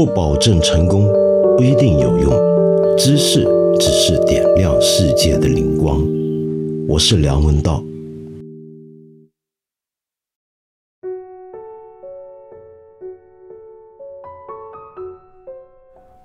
不保证成功，不一定有用。知识只是点亮世界的灵光。我是梁文道。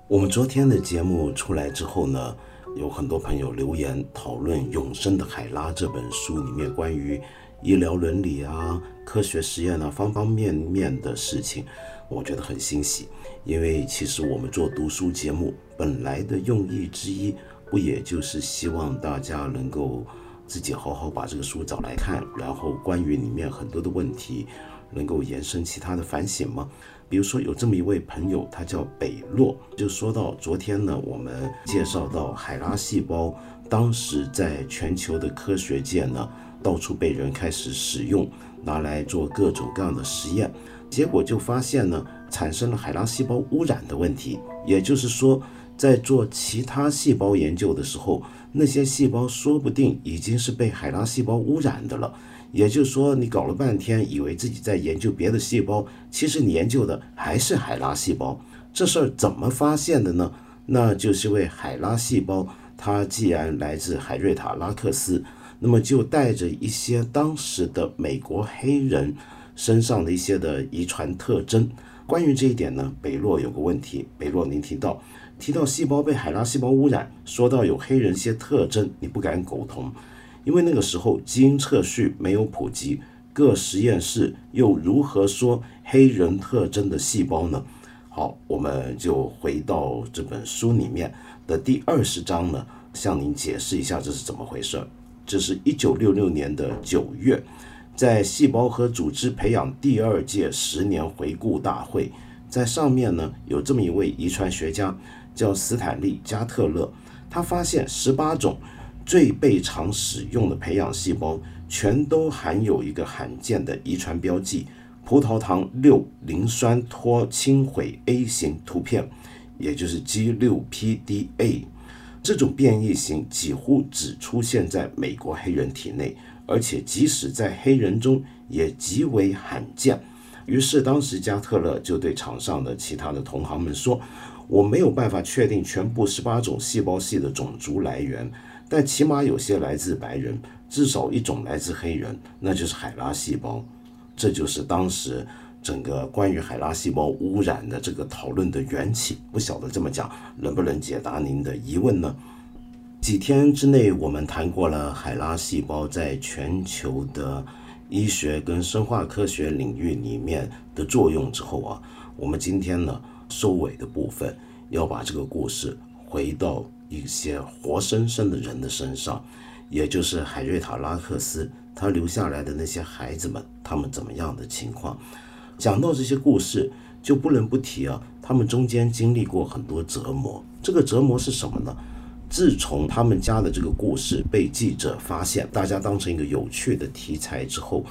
我们昨天的节目出来之后呢，有很多朋友留言讨论《永生的海拉》这本书里面关于医疗伦理啊、科学实验啊方方面面的事情，我觉得很欣喜。因为其实我们做读书节目本来的用意之一，不也就是希望大家能够自己好好把这个书找来看，然后关于里面很多的问题，能够延伸其他的反省吗？比如说有这么一位朋友，他叫北洛，就说到昨天呢，我们介绍到海拉细胞，当时在全球的科学界呢，到处被人开始使用，拿来做各种各样的实验，结果就发现呢，产生了海拉细胞污染的问题。也就是说，在做其他细胞研究的时候，那些细胞说不定已经是被海拉细胞污染的了。也就是说，你搞了半天，以为自己在研究别的细胞，其实你研究的还是海拉细胞。这事儿怎么发现的呢？那就是为海拉细胞，它既然来自海瑞塔拉克斯，那么就带着一些当时的美国黑人身上的一些的遗传特征。关于这一点呢，北洛有个问题，北洛您提到提到细胞被海拉细胞污染，说到有黑人些特征，你不敢苟同。因为那个时候基因测序没有普及，各实验室又如何说黑人特征的细胞呢？好，我们就回到这本书里面的第二十章呢，向您解释一下这是怎么回事。这是一九六六年的九月，在细胞和组织培养第二届十年回顾大会，在上面呢有这么一位遗传学家叫斯坦利加特勒，他发现十八种。最被常使用的培养细胞，全都含有一个罕见的遗传标记——葡萄糖六磷酸脱氢毁 A 型突变，也就是 G6PDA。这种变异型几乎只出现在美国黑人体内，而且即使在黑人中也极为罕见。于是，当时加特勒就对场上的其他的同行们说：“我没有办法确定全部十八种细胞系的种族来源。”但起码有些来自白人，至少一种来自黑人，那就是海拉细胞。这就是当时整个关于海拉细胞污染的这个讨论的缘起。不晓得这么讲能不能解答您的疑问呢？几天之内，我们谈过了海拉细胞在全球的医学跟生化科学领域里面的作用之后啊，我们今天呢收尾的部分要把这个故事回到。一些活生生的人的身上，也就是海瑞塔拉克斯他留下来的那些孩子们，他们怎么样的情况？讲到这些故事，就不能不提啊，他们中间经历过很多折磨。这个折磨是什么呢？自从他们家的这个故事被记者发现，大家当成一个有趣的题材之后，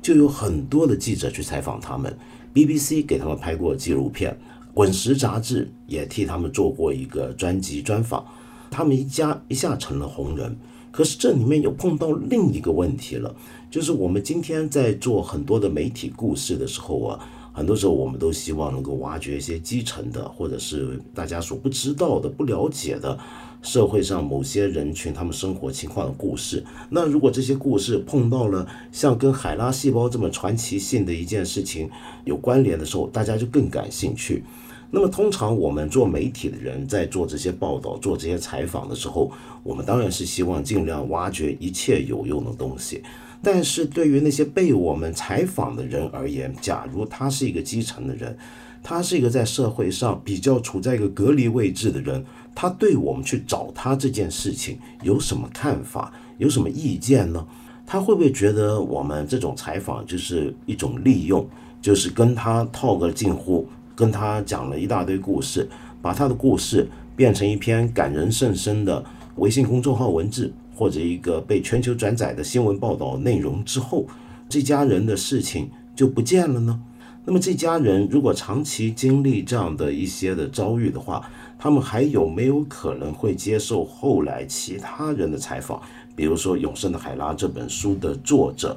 就有很多的记者去采访他们。BBC 给他们拍过纪录片。《滚石》杂志也替他们做过一个专辑专访，他们一家一下成了红人。可是这里面又碰到另一个问题了，就是我们今天在做很多的媒体故事的时候啊，很多时候我们都希望能够挖掘一些基层的，或者是大家所不知道的、不了解的。社会上某些人群他们生活情况的故事，那如果这些故事碰到了像跟海拉细胞这么传奇性的一件事情有关联的时候，大家就更感兴趣。那么通常我们做媒体的人在做这些报道、做这些采访的时候，我们当然是希望尽量挖掘一切有用的东西。但是对于那些被我们采访的人而言，假如他是一个基层的人，他是一个在社会上比较处在一个隔离位置的人。他对我们去找他这件事情有什么看法，有什么意见呢？他会不会觉得我们这种采访就是一种利用，就是跟他套个近乎，跟他讲了一大堆故事，把他的故事变成一篇感人甚深的微信公众号文字，或者一个被全球转载的新闻报道内容之后，这家人的事情就不见了呢？那么这家人如果长期经历这样的一些的遭遇的话，他们还有没有可能会接受后来其他人的采访？比如说《永生的海拉》这本书的作者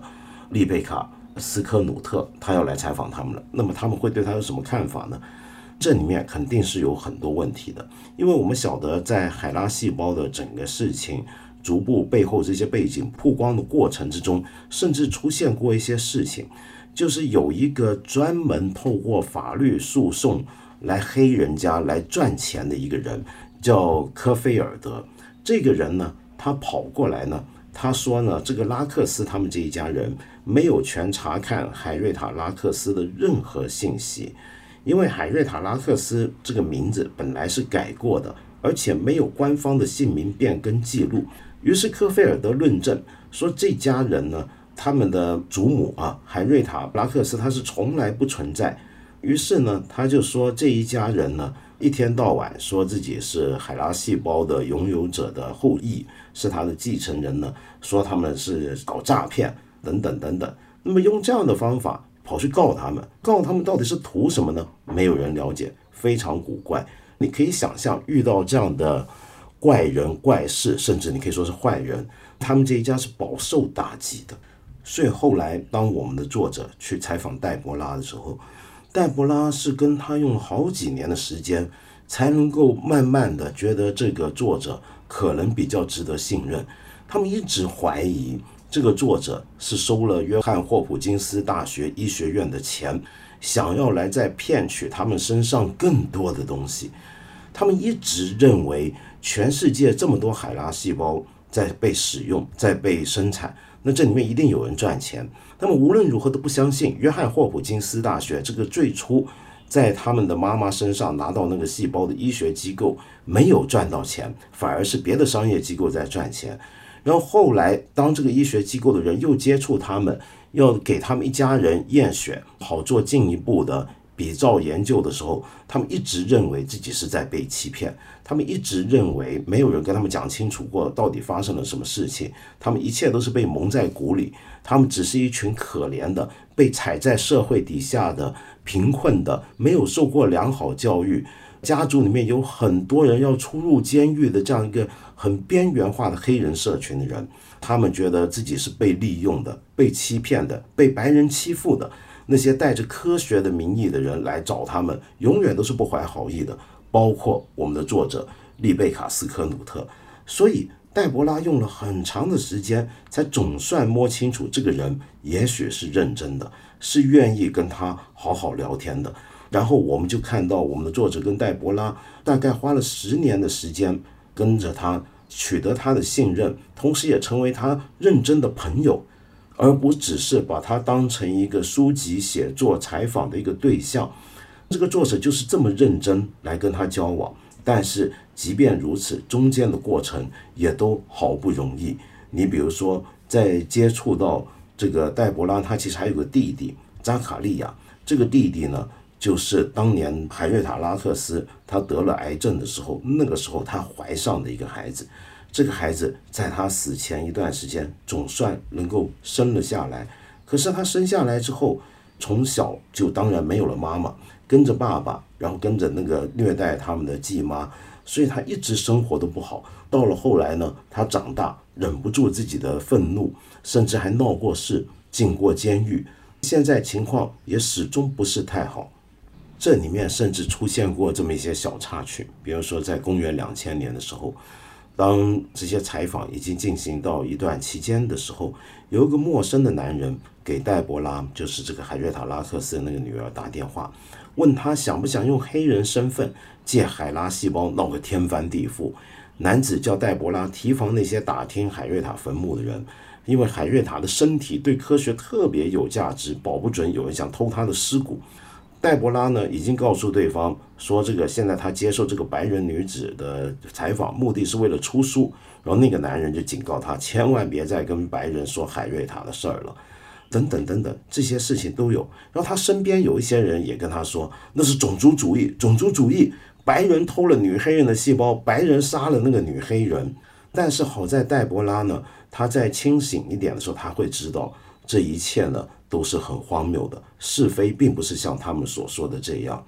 丽贝卡·斯科努特，他要来采访他们了。那么他们会对他有什么看法呢？这里面肯定是有很多问题的，因为我们晓得在海拉细胞的整个事情逐步背后这些背景曝光的过程之中，甚至出现过一些事情，就是有一个专门透过法律诉讼来黑人家来赚钱的一个人，叫科菲尔德。这个人呢，他跑过来呢，他说呢，这个拉克斯他们这一家人没有权查看海瑞塔拉克斯的任何信息。因为海瑞塔拉克斯这个名字本来是改过的，而且没有官方的姓名变更记录。于是科菲尔德论证说，这家人呢，他们的祖母啊，海瑞塔布拉克斯，他是从来不存在。于是呢，他就说这一家人呢，一天到晚说自己是海拉细胞的拥有者的后裔，是他的继承人呢，说他们是搞诈骗等等等等。那么用这样的方法。跑去告他们，告他们到底是图什么呢？没有人了解，非常古怪。你可以想象，遇到这样的怪人怪事，甚至你可以说是坏人，他们这一家是饱受打击的。所以后来，当我们的作者去采访戴博拉的时候，戴博拉是跟他用了好几年的时间，才能够慢慢的觉得这个作者可能比较值得信任。他们一直怀疑。这个作者是收了约翰霍普金斯大学医学院的钱，想要来再骗取他们身上更多的东西。他们一直认为全世界这么多海拉细胞在被使用，在被生产，那这里面一定有人赚钱。他们无论如何都不相信约翰霍普金斯大学这个最初在他们的妈妈身上拿到那个细胞的医学机构没有赚到钱，反而是别的商业机构在赚钱。然后后来，当这个医学机构的人又接触他们，要给他们一家人验血，好做进一步的比照研究的时候，他们一直认为自己是在被欺骗。他们一直认为没有人跟他们讲清楚过到底发生了什么事情，他们一切都是被蒙在鼓里。他们只是一群可怜的被踩在社会底下的贫困的、没有受过良好教育。家族里面有很多人要出入监狱的这样一个很边缘化的黑人社群的人，他们觉得自己是被利用的、被欺骗的、被白人欺负的。那些带着科学的名义的人来找他们，永远都是不怀好意的。包括我们的作者丽贝卡斯科努特。所以戴博拉用了很长的时间，才总算摸清楚这个人也许是认真的，是愿意跟他好好聊天的。然后我们就看到，我们的作者跟戴博拉大概花了十年的时间跟着他，取得他的信任，同时也成为他认真的朋友，而不只是把他当成一个书籍写作、采访的一个对象。这个作者就是这么认真来跟他交往，但是即便如此，中间的过程也都好不容易。你比如说，在接触到这个戴博拉，他其实还有个弟弟扎卡利亚，这个弟弟呢。就是当年海瑞塔拉克斯他得了癌症的时候，那个时候他怀上的一个孩子，这个孩子在他死前一段时间总算能够生了下来。可是他生下来之后，从小就当然没有了妈妈，跟着爸爸，然后跟着那个虐待他们的继妈，所以他一直生活都不好。到了后来呢，他长大忍不住自己的愤怒，甚至还闹过事，进过监狱。现在情况也始终不是太好。这里面甚至出现过这么一些小插曲，比如说在公元两千年的时候，当这些采访已经进行到一段期间的时候，有一个陌生的男人给戴博拉，就是这个海瑞塔拉克斯的那个女儿打电话，问他想不想用黑人身份借海拉细胞闹个天翻地覆。男子叫戴博拉提防那些打听海瑞塔坟墓的人，因为海瑞塔的身体对科学特别有价值，保不准有人想偷他的尸骨。戴博拉呢，已经告诉对方说，这个现在他接受这个白人女子的采访，目的是为了出书。然后那个男人就警告他，千万别再跟白人说海瑞塔的事儿了，等等等等，这些事情都有。然后他身边有一些人也跟他说，那是种族主义，种族主义，白人偷了女黑人的细胞，白人杀了那个女黑人。但是好在戴博拉呢，他在清醒一点的时候，他会知道这一切呢。都是很荒谬的，是非并不是像他们所说的这样。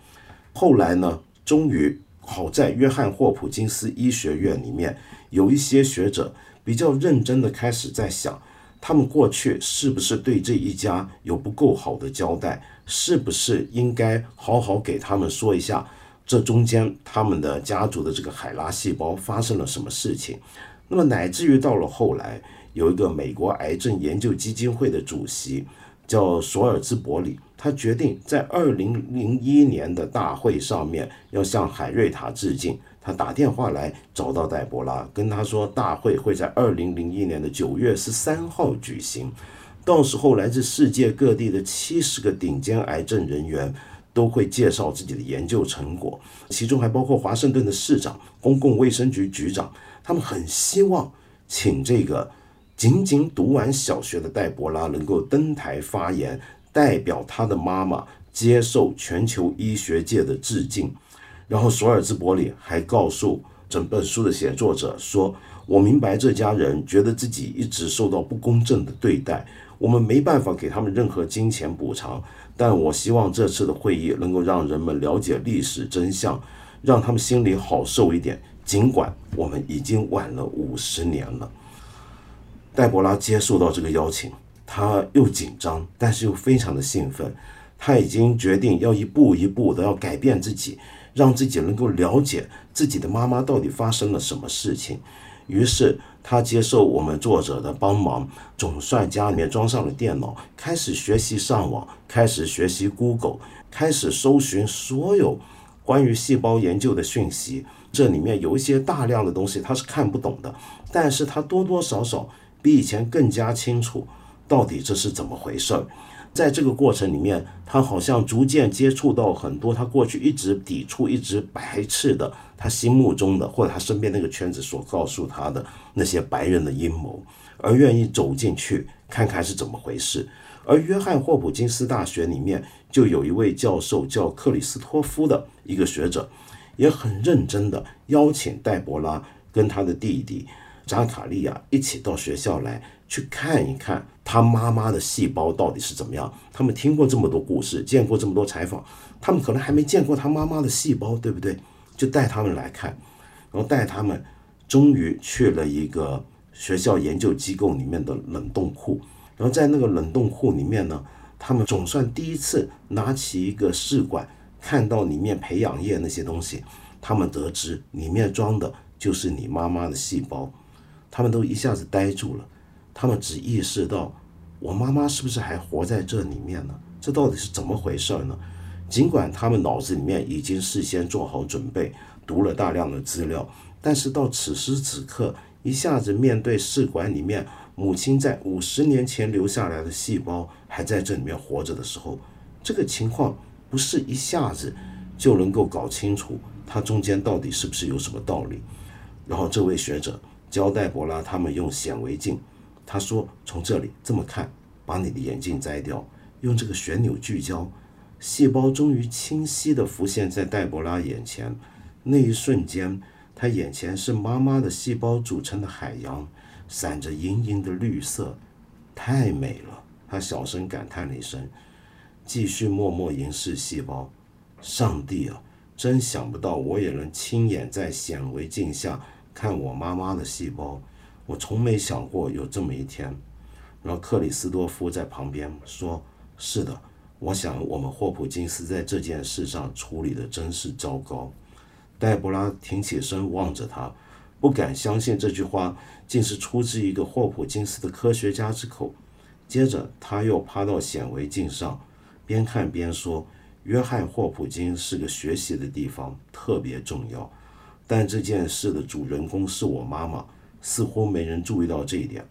后来呢，终于好在约翰霍普金斯医学院里面有一些学者比较认真的开始在想，他们过去是不是对这一家有不够好的交代？是不是应该好好给他们说一下，这中间他们的家族的这个海拉细胞发生了什么事情？那么乃至于到了后来，有一个美国癌症研究基金会的主席叫索尔兹伯里，他决定在二零零一年的大会上面要向海瑞塔致敬。他打电话来找到戴博拉，跟他说大会会在二零零一年的九月十三号举行。到时候，来自世界各地的七十个顶尖癌症人员都会介绍自己的研究成果，其中还包括华盛顿的市长、公共卫生局局长。他们很希望请这个仅仅读完小学的戴博拉能够登台发言，代表他的妈妈接受全球医学界的致敬。然后，索尔兹伯里还告诉整本书的写作者说：“我明白这家人觉得自己一直受到不公正的对待。”我们没办法给他们任何金钱补偿，但我希望这次的会议能够让人们了解历史真相，让他们心里好受一点。尽管我们已经晚了五十年了，黛博拉接受到这个邀请，他又紧张，但是又非常的兴奋。他已经决定要一步一步的要改变自己，让自己能够了解自己的妈妈到底发生了什么事情。于是。他接受我们作者的帮忙，总算家里面装上了电脑，开始学习上网，开始学习 Google，开始搜寻所有关于细胞研究的讯息。这里面有一些大量的东西他是看不懂的，但是他多多少少比以前更加清楚到底这是怎么回事儿。在这个过程里面，他好像逐渐接触到很多他过去一直抵触、一直排斥的，他心目中的或者他身边那个圈子所告诉他的那些白人的阴谋，而愿意走进去看看是怎么回事。而约翰霍普金斯大学里面就有一位教授叫克里斯托夫的一个学者，也很认真的邀请戴博拉跟他的弟弟扎卡利亚一起到学校来。去看一看他妈妈的细胞到底是怎么样。他们听过这么多故事，见过这么多采访，他们可能还没见过他妈妈的细胞，对不对？就带他们来看，然后带他们，终于去了一个学校研究机构里面的冷冻库。然后在那个冷冻库里面呢，他们总算第一次拿起一个试管，看到里面培养液那些东西，他们得知里面装的就是你妈妈的细胞，他们都一下子呆住了。他们只意识到，我妈妈是不是还活在这里面呢？这到底是怎么回事呢？尽管他们脑子里面已经事先做好准备，读了大量的资料，但是到此时此刻，一下子面对试管里面母亲在五十年前留下来的细胞还在这里面活着的时候，这个情况不是一下子就能够搞清楚，它中间到底是不是有什么道理？然后这位学者交代博拉他们用显微镜。他说：“从这里这么看，把你的眼镜摘掉，用这个旋钮聚焦，细胞终于清晰地浮现在黛博拉眼前。那一瞬间，他眼前是妈妈的细胞组成的海洋，闪着莹莹的绿色，太美了。”他小声感叹了一声，继续默默凝视细胞。上帝啊，真想不到我也能亲眼在显微镜下看我妈妈的细胞。我从没想过有这么一天，然后克里斯多夫在旁边说：“是的，我想我们霍普金斯在这件事上处理的真是糟糕。”黛博拉挺起身望着他，不敢相信这句话竟是出自一个霍普金斯的科学家之口。接着他又趴到显微镜上，边看边说：“约翰霍普金是个学习的地方，特别重要。但这件事的主人公是我妈妈。”似乎没人注意到这一点，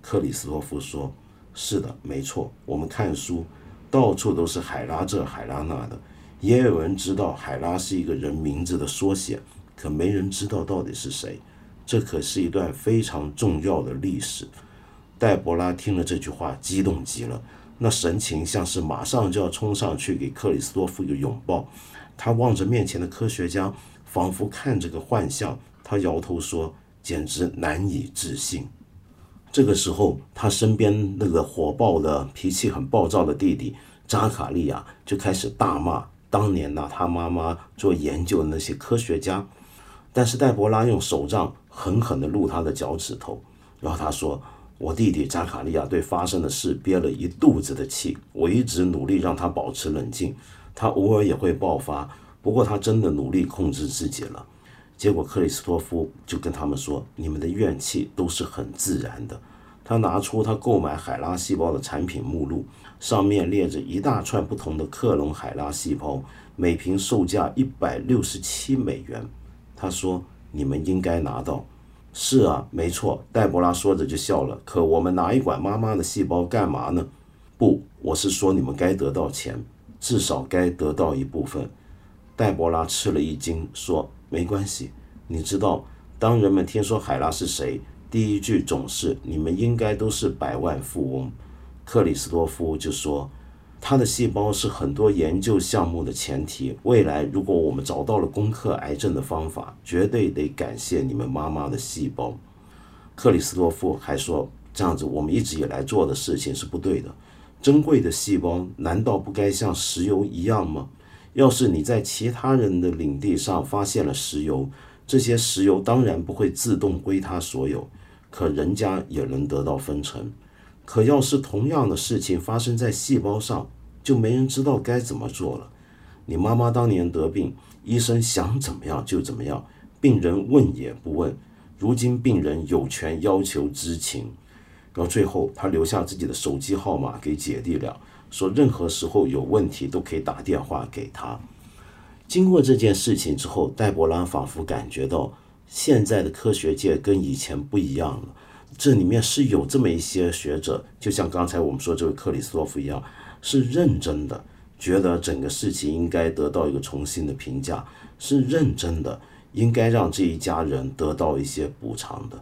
克里斯托夫说：“是的，没错。我们看书，到处都是海拉这海拉那的，也有人知道海拉是一个人名字的缩写，可没人知道到底是谁。这可是一段非常重要的历史。”戴博拉听了这句话，激动极了，那神情像是马上就要冲上去给克里斯托夫一个拥抱。他望着面前的科学家，仿佛看着个幻象。他摇头说。简直难以置信。这个时候，他身边那个火爆的脾气很暴躁的弟弟扎卡利亚就开始大骂当年拿他妈妈做研究的那些科学家。但是黛博拉用手杖狠狠地撸他的脚趾头，然后他说：“我弟弟扎卡利亚对发生的事憋了一肚子的气，我一直努力让他保持冷静，他偶尔也会爆发，不过他真的努力控制自己了。结果克里斯托夫就跟他们说：“你们的怨气都是很自然的。”他拿出他购买海拉细胞的产品目录，上面列着一大串不同的克隆海拉细胞，每瓶售价一百六十七美元。他说：“你们应该拿到。”是啊，没错。黛博拉说着就笑了。可我们拿一管妈妈的细胞干嘛呢？不，我是说你们该得到钱，至少该得到一部分。黛博拉吃了一惊，说。没关系，你知道，当人们听说海拉是谁，第一句总是“你们应该都是百万富翁”。克里斯多夫就说：“他的细胞是很多研究项目的前提。未来如果我们找到了攻克癌症的方法，绝对得感谢你们妈妈的细胞。”克里斯多夫还说：“这样子，我们一直以来做的事情是不对的。珍贵的细胞难道不该像石油一样吗？”要是你在其他人的领地上发现了石油，这些石油当然不会自动归他所有，可人家也能得到分成。可要是同样的事情发生在细胞上，就没人知道该怎么做了。你妈妈当年得病，医生想怎么样就怎么样，病人问也不问。如今病人有权要求知情。到最后，他留下自己的手机号码给姐弟俩。说任何时候有问题都可以打电话给他。经过这件事情之后，戴博拉仿佛感觉到现在的科学界跟以前不一样了。这里面是有这么一些学者，就像刚才我们说这位克里斯托夫一样，是认真的，觉得整个事情应该得到一个重新的评价，是认真的，应该让这一家人得到一些补偿的。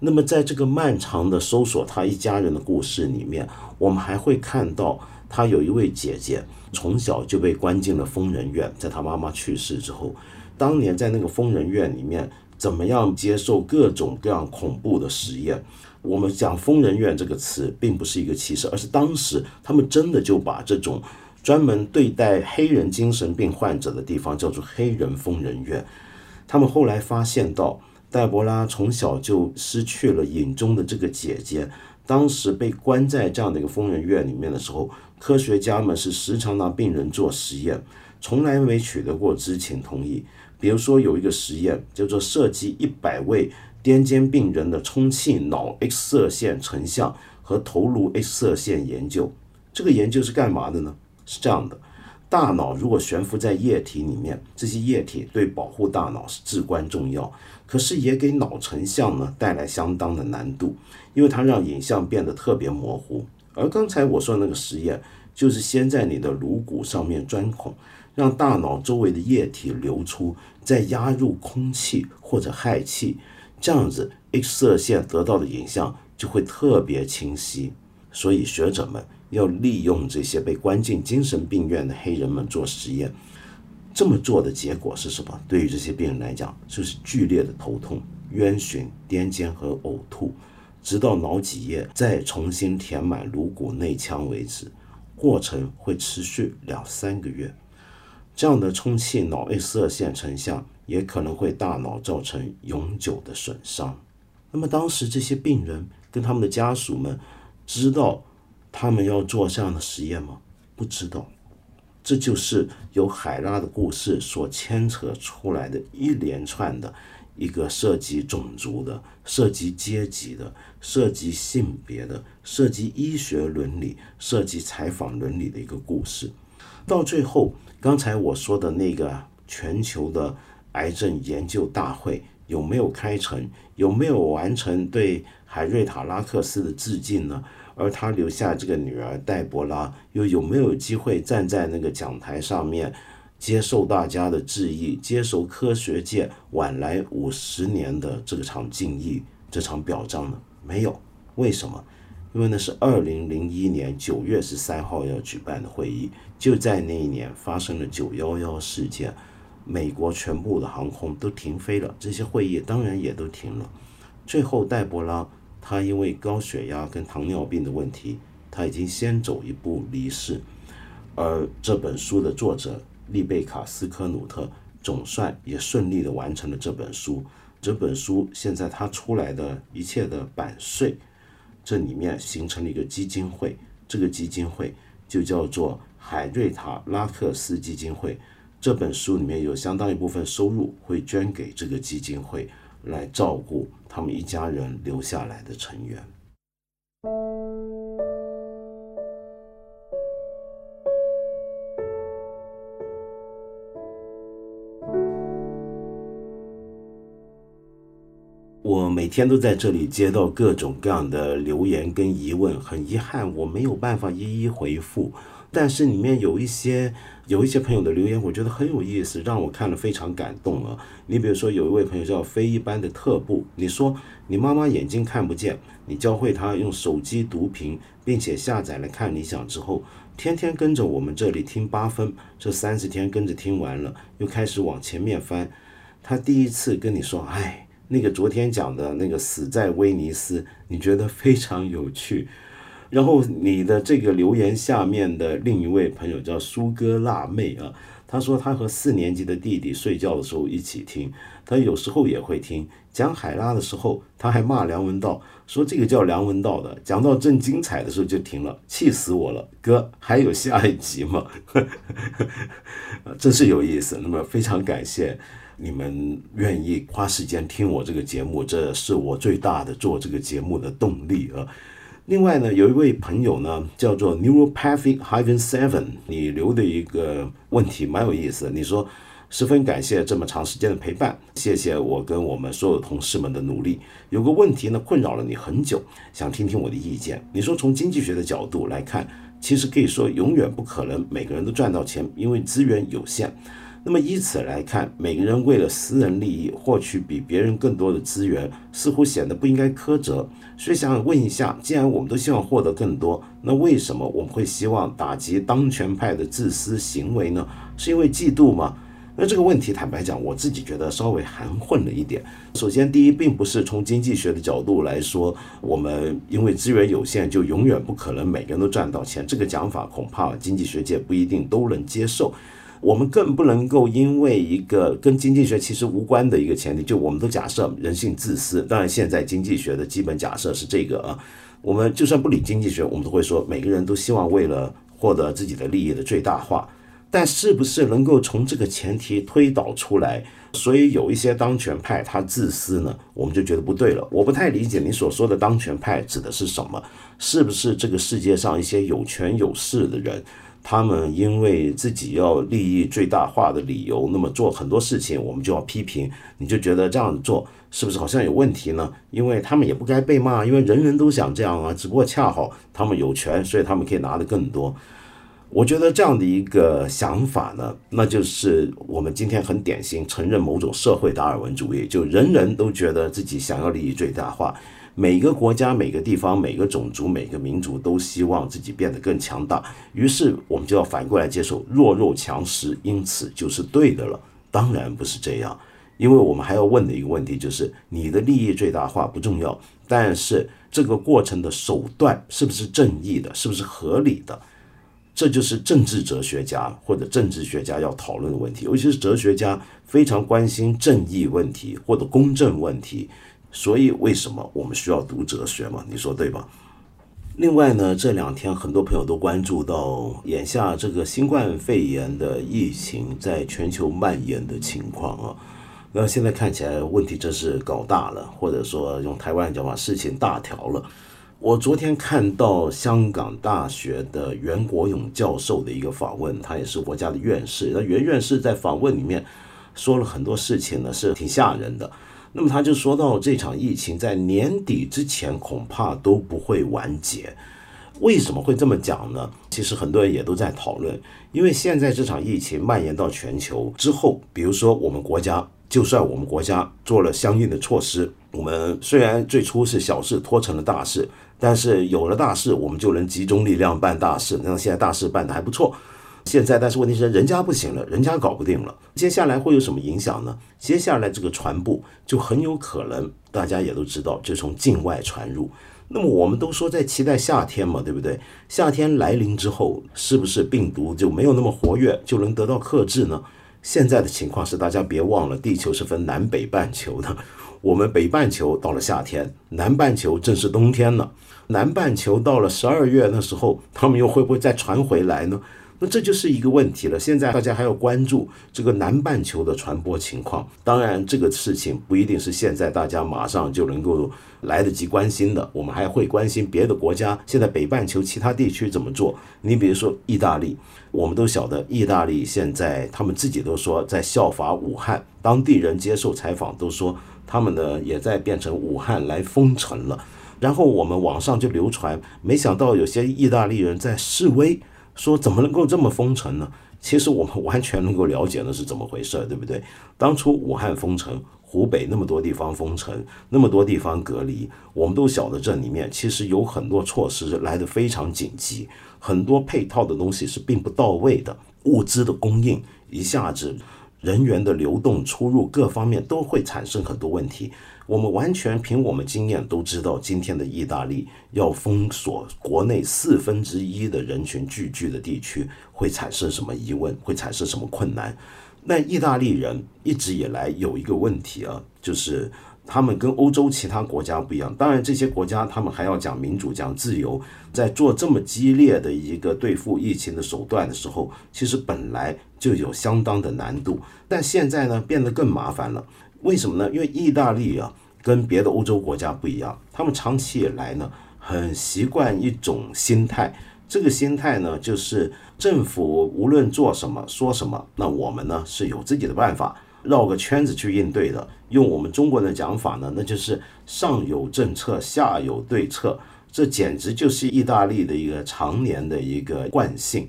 那么在这个漫长的搜索他一家人的故事里面，我们还会看到。他有一位姐姐，从小就被关进了疯人院。在他妈妈去世之后，当年在那个疯人院里面，怎么样接受各种各样恐怖的实验？我们讲“疯人院”这个词，并不是一个歧视，而是当时他们真的就把这种专门对待黑人精神病患者的地方叫做“黑人疯人院”。他们后来发现到，黛博拉从小就失去了影中的这个姐姐，当时被关在这样的一个疯人院里面的时候。科学家们是时常拿病人做实验，从来没取得过知情同意。比如说，有一个实验叫做涉及一百位癫痫病人的充气脑 X 射线成像和头颅 X 射线研究。这个研究是干嘛的呢？是这样的：大脑如果悬浮在液体里面，这些液体对保护大脑是至关重要，可是也给脑成像呢带来相当的难度，因为它让影像变得特别模糊。而刚才我说的那个实验，就是先在你的颅骨上面钻孔，让大脑周围的液体流出，再压入空气或者氦气，这样子 X 射线得到的影像就会特别清晰。所以学者们要利用这些被关进精神病院的黑人们做实验。这么做的结果是什么？对于这些病人来讲，就是剧烈的头痛、晕眩、癫痫和呕吐。直到脑脊液再重新填满颅骨内腔为止，过程会持续两三个月。这样的充气脑 X 射线成像也可能会大脑造成永久的损伤。那么当时这些病人跟他们的家属们知道他们要做这样的实验吗？不知道。这就是由海拉的故事所牵扯出来的一连串的。一个涉及种族的、涉及阶级的、涉及性别的、涉及医学伦理、涉及采访伦理的一个故事，到最后，刚才我说的那个全球的癌症研究大会有没有开成？有没有完成对海瑞塔拉克斯的致敬呢？而他留下这个女儿黛博拉，又有没有机会站在那个讲台上面？接受大家的致意，接受科学界晚来五十年的这场敬意，这场表彰呢？没有，为什么？因为那是二零零一年九月十三号要举办的会议，就在那一年发生了九幺幺事件，美国全部的航空都停飞了，这些会议当然也都停了。最后，戴博拉他因为高血压跟糖尿病的问题，他已经先走一步离世，而这本书的作者。丽贝卡斯科努特总算也顺利的完成了这本书。这本书现在他出来的一切的版税，这里面形成了一个基金会，这个基金会就叫做海瑞塔拉克斯基金会。这本书里面有相当一部分收入会捐给这个基金会，来照顾他们一家人留下来的成员。每天都在这里接到各种各样的留言跟疑问，很遗憾我没有办法一一回复。但是里面有一些有一些朋友的留言，我觉得很有意思，让我看了非常感动啊。你比如说，有一位朋友叫非一般的特步，你说你妈妈眼睛看不见，你教会她用手机读屏，并且下载了看理想之后，天天跟着我们这里听八分，这三十天跟着听完了，又开始往前面翻。他第一次跟你说，哎，那个昨天讲的那个死在威尼斯，你觉得非常有趣。然后你的这个留言下面的另一位朋友叫苏哥辣妹啊，他说他和四年级的弟弟睡觉的时候一起听，他有时候也会听讲海拉的时候，他还骂梁文道，说这个叫梁文道的，讲到正精彩的时候就停了，气死我了，哥还有下一集吗？真是有意思。那么非常感谢你们愿意花时间听我这个节目，这是我最大的做这个节目的动力啊。另外呢，有一位朋友呢，叫做 Neuropathic Hyven Seven，你留的一个问题蛮有意思。你说十分感谢这么长时间的陪伴，谢谢我跟我们所有同事们的努力。有个问题呢，困扰了你很久，想听听我的意见。你说从经济学的角度来看，其实可以说永远不可能每个人都赚到钱，因为资源有限。那么以此来看，每个人为了私人利益获取比别人更多的资源，似乎显得不应该苛责。所以想问一下，既然我们都希望获得更多，那为什么我们会希望打击当权派的自私行为呢？是因为嫉妒吗？那这个问题，坦白讲，我自己觉得稍微含混了一点。首先，第一，并不是从经济学的角度来说，我们因为资源有限，就永远不可能每个人都赚到钱。这个讲法恐怕经济学界不一定都能接受。我们更不能够因为一个跟经济学其实无关的一个前提，就我们都假设人性自私。当然，现在经济学的基本假设是这个啊。我们就算不理经济学，我们都会说每个人都希望为了获得自己的利益的最大化。但是不是能够从这个前提推导出来？所以有一些当权派他自私呢，我们就觉得不对了。我不太理解你所说的当权派指的是什么？是不是这个世界上一些有权有势的人？他们因为自己要利益最大化的理由，那么做很多事情，我们就要批评。你就觉得这样做是不是好像有问题呢？因为他们也不该被骂，因为人人都想这样啊。只不过恰好他们有权，所以他们可以拿的更多。我觉得这样的一个想法呢，那就是我们今天很典型承认某种社会达尔文主义，就人人都觉得自己想要利益最大化。每个国家、每个地方、每个种族、每个民族都希望自己变得更强大，于是我们就要反过来接受弱肉强食，因此就是对的了。当然不是这样，因为我们还要问的一个问题就是：你的利益最大化不重要，但是这个过程的手段是不是正义的，是不是合理的？这就是政治哲学家或者政治学家要讨论的问题，尤其是哲学家非常关心正义问题或者公正问题。所以，为什么我们需要读哲学嘛？你说对吧？另外呢，这两天很多朋友都关注到眼下这个新冠肺炎的疫情在全球蔓延的情况啊。那现在看起来问题真是搞大了，或者说用台湾讲法，事情大条了。我昨天看到香港大学的袁国勇教授的一个访问，他也是国家的院士。那袁院士在访问里面说了很多事情呢，是挺吓人的。那么他就说到，这场疫情在年底之前恐怕都不会完结。为什么会这么讲呢？其实很多人也都在讨论，因为现在这场疫情蔓延到全球之后，比如说我们国家，就算我们国家做了相应的措施，我们虽然最初是小事拖成了大事，但是有了大事，我们就能集中力量办大事。那现在大事办得还不错。现在，但是问题是，人家不行了，人家搞不定了。接下来会有什么影响呢？接下来这个传播就很有可能，大家也都知道，就从境外传入。那么我们都说在期待夏天嘛，对不对？夏天来临之后，是不是病毒就没有那么活跃，就能得到克制呢？现在的情况是，大家别忘了，地球是分南北半球的。我们北半球到了夏天，南半球正是冬天了。南半球到了十二月那时候，他们又会不会再传回来呢？那这就是一个问题了。现在大家还要关注这个南半球的传播情况。当然，这个事情不一定是现在大家马上就能够来得及关心的。我们还会关心别的国家现在北半球其他地区怎么做。你比如说意大利，我们都晓得，意大利现在他们自己都说在效法武汉，当地人接受采访都说他们呢也在变成武汉来封城了。然后我们网上就流传，没想到有些意大利人在示威。说怎么能够这么封城呢？其实我们完全能够了解那是怎么回事，对不对？当初武汉封城，湖北那么多地方封城，那么多地方隔离，我们都晓得这里面其实有很多措施来得非常紧急，很多配套的东西是并不到位的，物资的供应一下子，人员的流动出入各方面都会产生很多问题。我们完全凭我们经验都知道，今天的意大利要封锁国内四分之一的人群聚居的地区，会产生什么疑问？会产生什么困难？那意大利人一直以来有一个问题啊，就是他们跟欧洲其他国家不一样。当然，这些国家他们还要讲民主、讲自由，在做这么激烈的一个对付疫情的手段的时候，其实本来就有相当的难度。但现在呢，变得更麻烦了。为什么呢？因为意大利啊，跟别的欧洲国家不一样，他们长期以来呢，很习惯一种心态。这个心态呢，就是政府无论做什么、说什么，那我们呢是有自己的办法，绕个圈子去应对的。用我们中国的讲法呢，那就是上有政策，下有对策。这简直就是意大利的一个常年的一个惯性。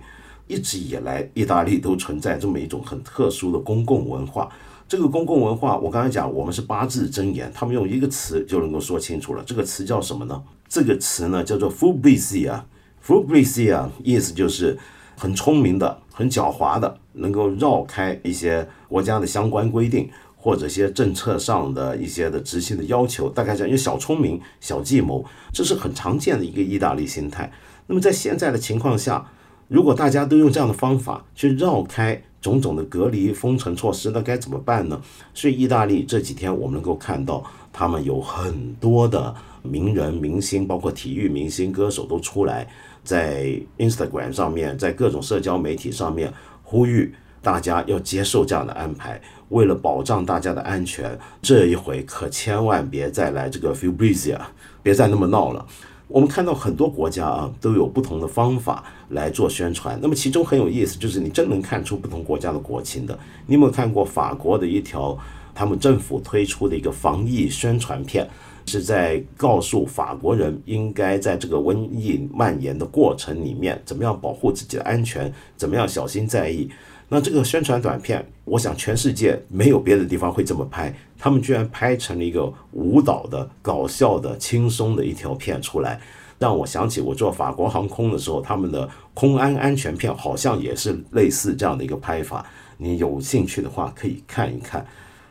一直以来，意大利都存在这么一种很特殊的公共文化。这个公共文化，我刚才讲，我们是八字真言，他们用一个词就能够说清楚了。这个词叫什么呢？这个词呢叫做 “furbizia”。furbizia 意思就是很聪明的、很狡猾的，能够绕开一些国家的相关规定或者一些政策上的一些的执行的要求。大概讲，有小聪明、小计谋，这是很常见的一个意大利心态。那么在现在的情况下，如果大家都用这样的方法去绕开，种种的隔离封城措施，那该怎么办呢？所以意大利这几天我们能够看到，他们有很多的名人、明星，包括体育明星、歌手都出来，在 Instagram 上面，在各种社交媒体上面呼吁大家要接受这样的安排。为了保障大家的安全，这一回可千万别再来这个 f u b r i z i a 别再那么闹了。我们看到很多国家啊都有不同的方法来做宣传，那么其中很有意思，就是你真能看出不同国家的国情的。你有没有看过法国的一条他们政府推出的一个防疫宣传片，是在告诉法国人应该在这个瘟疫蔓延的过程里面怎么样保护自己的安全，怎么样小心在意。那这个宣传短片，我想全世界没有别的地方会这么拍。他们居然拍成了一个舞蹈的、搞笑的、轻松的一条片出来，让我想起我做法国航空的时候，他们的空安安全片好像也是类似这样的一个拍法。你有兴趣的话可以看一看。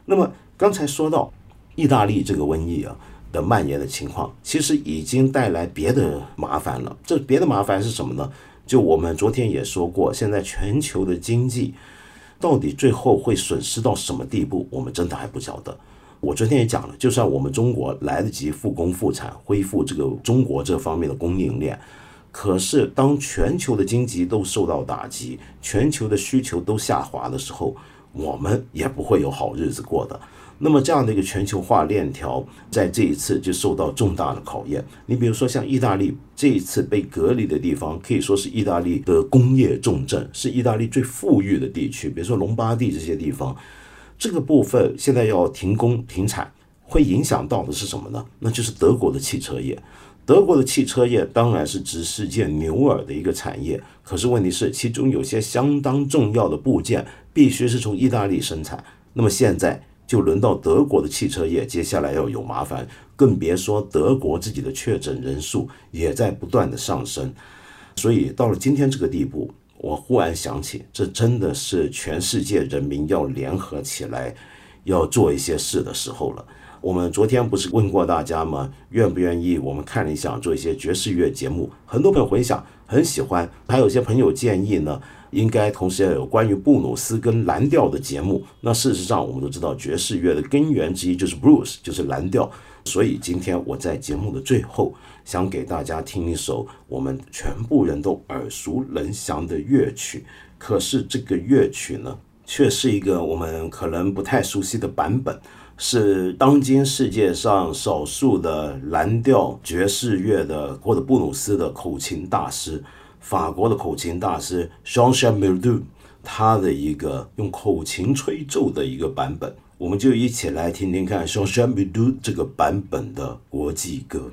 那么刚才说到意大利这个瘟疫啊的蔓延的情况，其实已经带来别的麻烦了。这别的麻烦是什么呢？就我们昨天也说过，现在全球的经济到底最后会损失到什么地步，我们真的还不晓得。我昨天也讲了，就算我们中国来得及复工复产，恢复这个中国这方面的供应链，可是当全球的经济都受到打击，全球的需求都下滑的时候，我们也不会有好日子过的。那么这样的一个全球化链条，在这一次就受到重大的考验。你比如说像意大利这一次被隔离的地方，可以说是意大利的工业重镇，是意大利最富裕的地区。比如说隆巴第这些地方，这个部分现在要停工停产，会影响到的是什么呢？那就是德国的汽车业。德国的汽车业当然是指世界牛耳的一个产业，可是问题是其中有些相当重要的部件必须是从意大利生产。那么现在。就轮到德国的汽车业，接下来要有麻烦，更别说德国自己的确诊人数也在不断的上升。所以到了今天这个地步，我忽然想起，这真的是全世界人民要联合起来，要做一些事的时候了。我们昨天不是问过大家吗？愿不愿意？我们看了一下，做一些爵士乐节目，很多朋友回想很喜欢，还有些朋友建议呢，应该同时要有关于布鲁斯跟蓝调的节目。那事实上，我们都知道爵士乐的根源之一就是 blues，就是蓝调。所以今天我在节目的最后，想给大家听一首我们全部人都耳熟能详的乐曲。可是这个乐曲呢，却是一个我们可能不太熟悉的版本。是当今世界上少数的蓝调爵士乐的或者布鲁斯的口琴大师，法国的口琴大师 Jean c h a m i l d o u 他的一个用口琴吹奏的一个版本，我们就一起来听听看 Jean c h a m i l d o u 这个版本的国际歌。